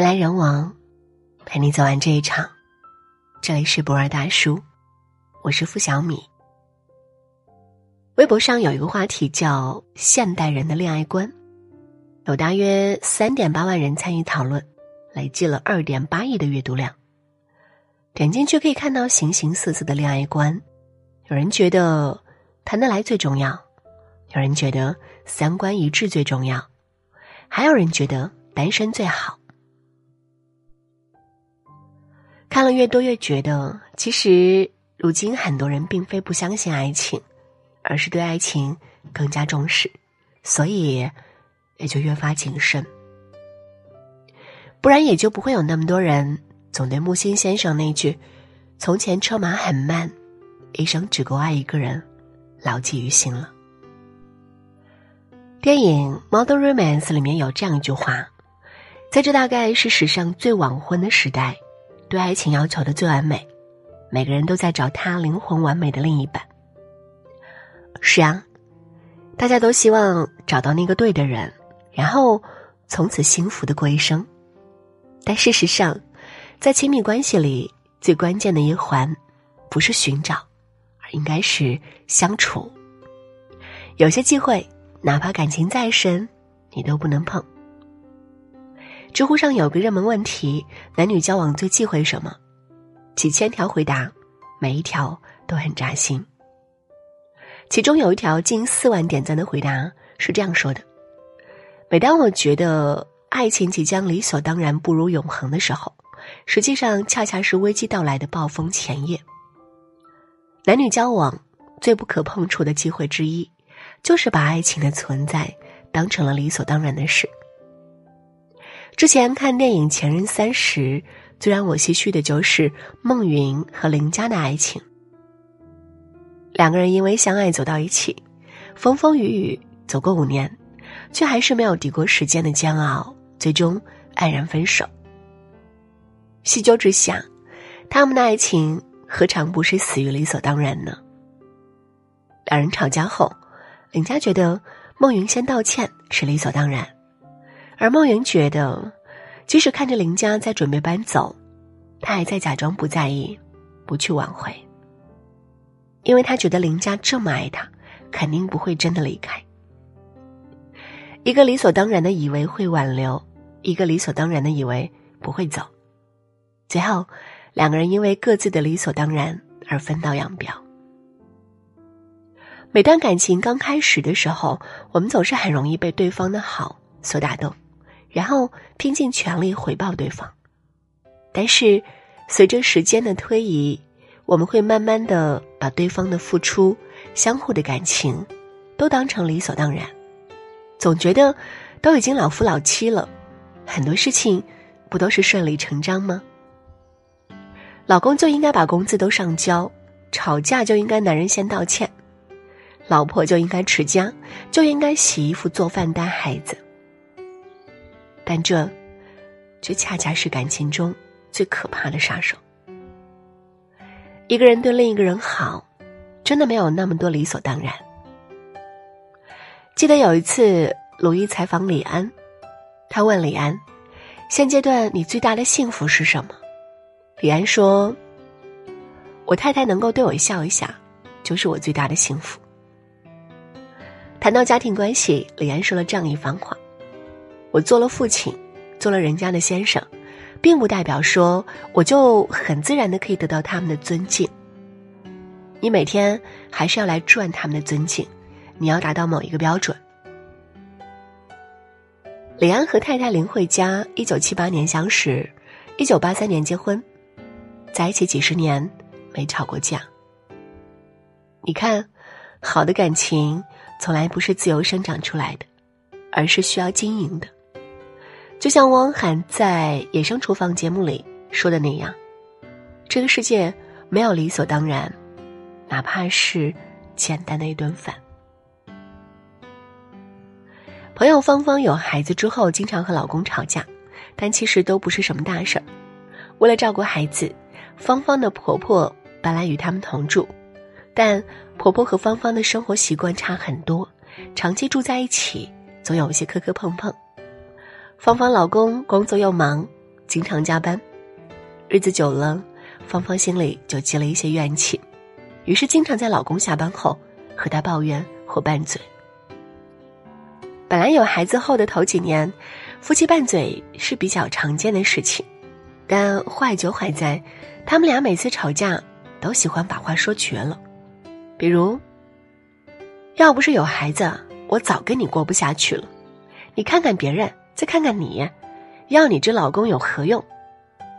人来人往，陪你走完这一场。这里是博尔大叔，我是付小米。微博上有一个话题叫“现代人的恋爱观”，有大约三点八万人参与讨论，累计了二点八亿的阅读量。点进去可以看到形形色色的恋爱观，有人觉得谈得来最重要，有人觉得三观一致最重要，还有人觉得单身最好。看了越多，越觉得其实如今很多人并非不相信爱情，而是对爱情更加重视，所以也就越发谨慎。不然也就不会有那么多人总对木心先生那句“从前车马很慢，一生只够爱一个人”牢记于心了。电影《Modern Romance》里面有这样一句话：“在这大概是史上最晚婚的时代。”对爱情要求的最完美，每个人都在找他灵魂完美的另一半。是啊，大家都希望找到那个对的人，然后从此幸福的过一生。但事实上，在亲密关系里，最关键的一环，不是寻找，而应该是相处。有些机会，哪怕感情再深，你都不能碰。知乎上有个热门问题：男女交往最忌讳什么？几千条回答，每一条都很扎心。其中有一条近四万点赞的回答是这样说的：“每当我觉得爱情即将理所当然步入永恒的时候，实际上恰恰是危机到来的暴风前夜。男女交往最不可碰触的机会之一，就是把爱情的存在当成了理所当然的事。”之前看电影《前任三十》，最让我唏嘘的就是孟云和林佳的爱情。两个人因为相爱走到一起，风风雨雨走过五年，却还是没有抵过时间的煎熬，最终黯然分手。细究之下，他们的爱情何尝不是死于理所当然呢？两人吵架后，林佳觉得孟云先道歉是理所当然。而孟云觉得，即使看着林家在准备搬走，他还在假装不在意，不去挽回。因为他觉得林家这么爱他，肯定不会真的离开。一个理所当然的以为会挽留，一个理所当然的以为不会走，最后两个人因为各自的理所当然而分道扬镳。每段感情刚开始的时候，我们总是很容易被对方的好所打动。然后拼尽全力回报对方，但是随着时间的推移，我们会慢慢的把对方的付出、相互的感情，都当成理所当然，总觉得都已经老夫老妻了，很多事情不都是顺理成章吗？老公就应该把工资都上交，吵架就应该男人先道歉，老婆就应该持家，就应该洗衣服、做饭、带孩子。但这，却恰恰是感情中最可怕的杀手。一个人对另一个人好，真的没有那么多理所当然。记得有一次，鲁豫采访李安，他问李安：“现阶段你最大的幸福是什么？”李安说：“我太太能够对我笑一下，就是我最大的幸福。”谈到家庭关系，李安说了这样一番话。我做了父亲，做了人家的先生，并不代表说我就很自然的可以得到他们的尊敬。你每天还是要来赚他们的尊敬，你要达到某一个标准。李安和太太林慧嘉一九七八年相识，一九八三年结婚，在一起几十年没吵过架。你看，好的感情从来不是自由生长出来的，而是需要经营的。就像汪涵在《野生厨房》节目里说的那样，这个世界没有理所当然，哪怕是简单的一顿饭。朋友芳芳有孩子之后，经常和老公吵架，但其实都不是什么大事儿。为了照顾孩子，芳芳的婆婆本来与他们同住，但婆婆和芳芳的生活习惯差很多，长期住在一起，总有一些磕磕碰碰。芳芳老公工作又忙，经常加班，日子久了，芳芳心里就积了一些怨气，于是经常在老公下班后和他抱怨或拌嘴。本来有孩子后的头几年，夫妻拌嘴是比较常见的事情，但坏就坏在，他们俩每次吵架都喜欢把话说绝了，比如：“要不是有孩子，我早跟你过不下去了。你看看别人，再看看你，要你这老公有何用？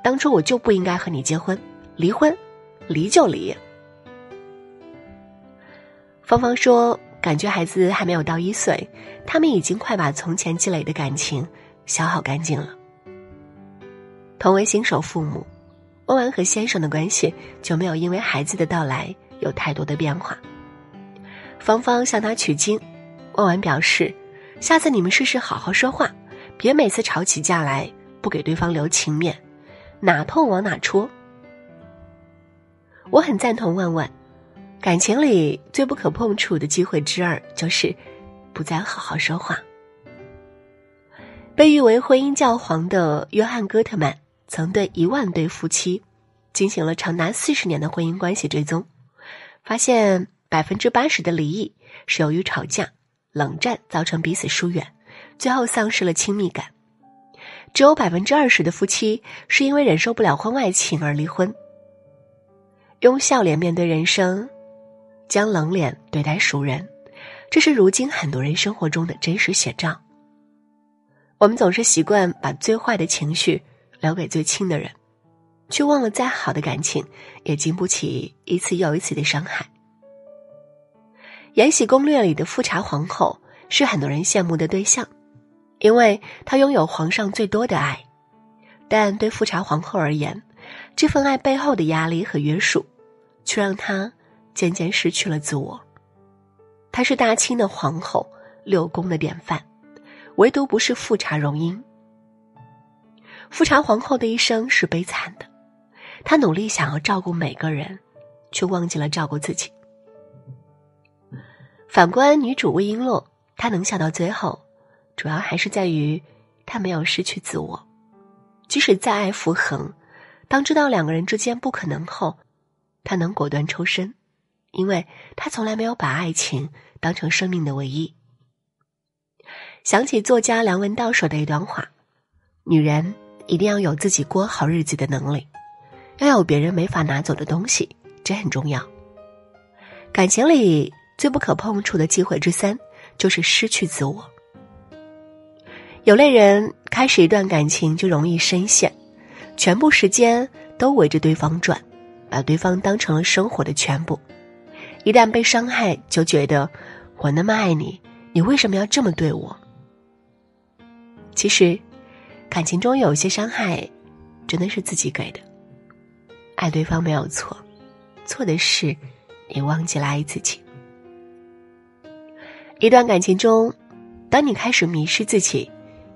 当初我就不应该和你结婚，离婚，离就离。”芳芳说。感觉孩子还没有到一岁，他们已经快把从前积累的感情消耗干净了。同为新手父母，欧文和先生的关系就没有因为孩子的到来有太多的变化。芳芳向他取经，欧文表示：“下次你们试试好好说话，别每次吵起架来不给对方留情面，哪痛往哪戳。”我很赞同万万。感情里最不可碰触的机会之二，就是不再好好说话。被誉为婚姻教皇的约翰·戈特曼曾对一万对夫妻进行了长达四十年的婚姻关系追踪，发现百分之八十的离异是由于吵架、冷战造成彼此疏远，最后丧失了亲密感；只有百分之二十的夫妻是因为忍受不了婚外情而离婚。用笑脸面对人生。将冷脸对待熟人，这是如今很多人生活中的真实写照。我们总是习惯把最坏的情绪留给最亲的人，却忘了再好的感情也经不起一次又一次的伤害。《延禧攻略》里的富察皇后是很多人羡慕的对象，因为她拥有皇上最多的爱。但对富察皇后而言，这份爱背后的压力和约束，却让她。渐渐失去了自我。她是大清的皇后，六宫的典范，唯独不是富察容音。富察皇后的一生是悲惨的，她努力想要照顾每个人，却忘记了照顾自己。反观女主魏璎珞，她能笑到最后，主要还是在于他没有失去自我。即使再爱傅恒，当知道两个人之间不可能后，他能果断抽身。因为他从来没有把爱情当成生命的唯一。想起作家梁文道说的一段话：“女人一定要有自己过好日子的能力，要有别人没法拿走的东西，这很重要。感情里最不可碰触的机会之三，就是失去自我。有类人开始一段感情就容易深陷，全部时间都围着对方转，把对方当成了生活的全部。”一旦被伤害，就觉得我那么爱你，你为什么要这么对我？其实，感情中有些伤害，真的是自己给的。爱对方没有错，错的是你忘记了爱自己。一段感情中，当你开始迷失自己，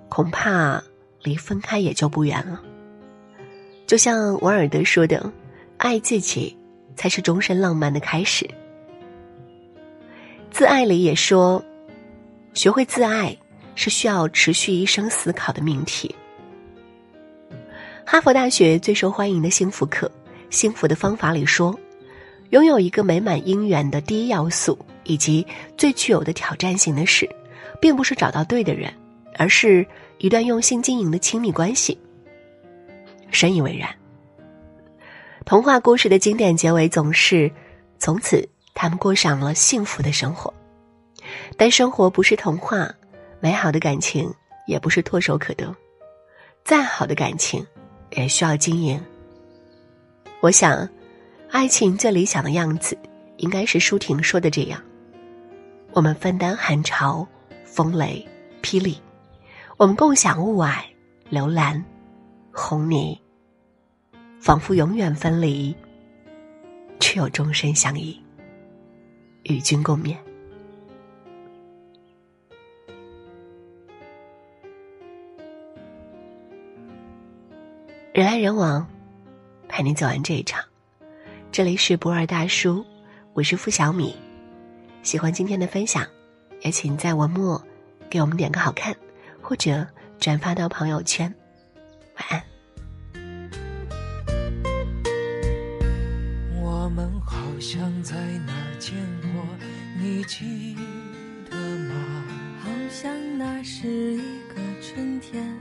恐怕离分开也就不远了。就像王尔德说的：“爱自己，才是终身浪漫的开始。”自爱里也说，学会自爱是需要持续一生思考的命题。哈佛大学最受欢迎的幸福课《幸福的方法》里说，拥有一个美满姻缘的第一要素以及最具有的挑战性的事，并不是找到对的人，而是一段用心经营的亲密关系。深以为然。童话故事的经典结尾总是从此。他们过上了幸福的生活，但生活不是童话，美好的感情也不是唾手可得，再好的感情也需要经营。我想，爱情最理想的样子，应该是舒婷说的这样：我们分担寒潮、风雷、霹雳，我们共享雾霭、流岚、红泥，仿佛永远分离，却又终身相依。与君共勉。人来人往，陪你走完这一场。这里是博尔大叔，我是付小米。喜欢今天的分享，也请在文末给我们点个好看，或者转发到朋友圈。晚安。我们好像在哪儿见过你记得吗？好像那是一个春天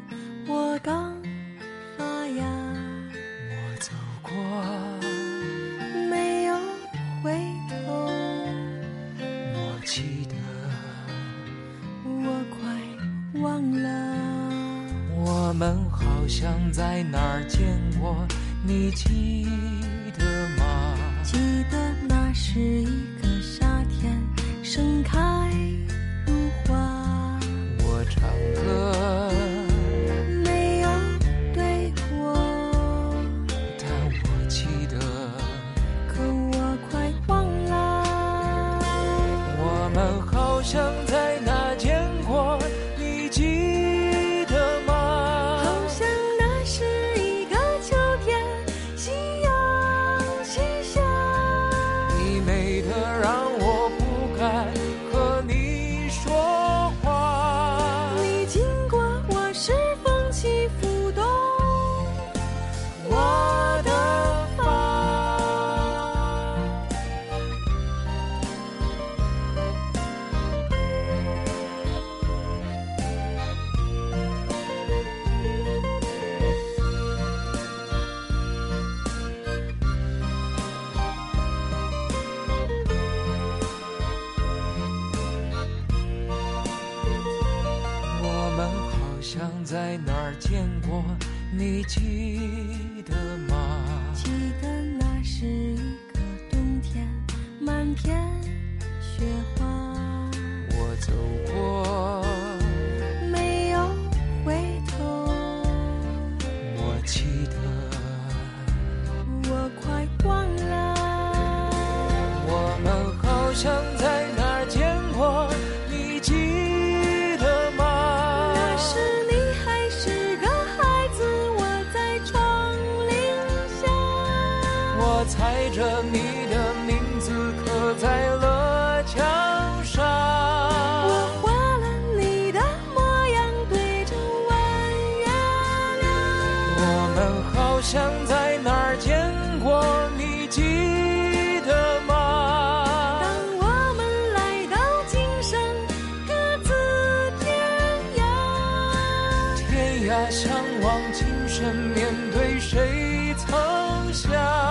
我刚好像在哪儿见过，你记得吗？记得那是一你记得吗？你的名字刻在了墙上。我画了你的模样，对着弯月亮。我们好像在哪儿见过，你记得吗？当我们来到今生，各自天涯。天涯相望，今生面对谁曾想？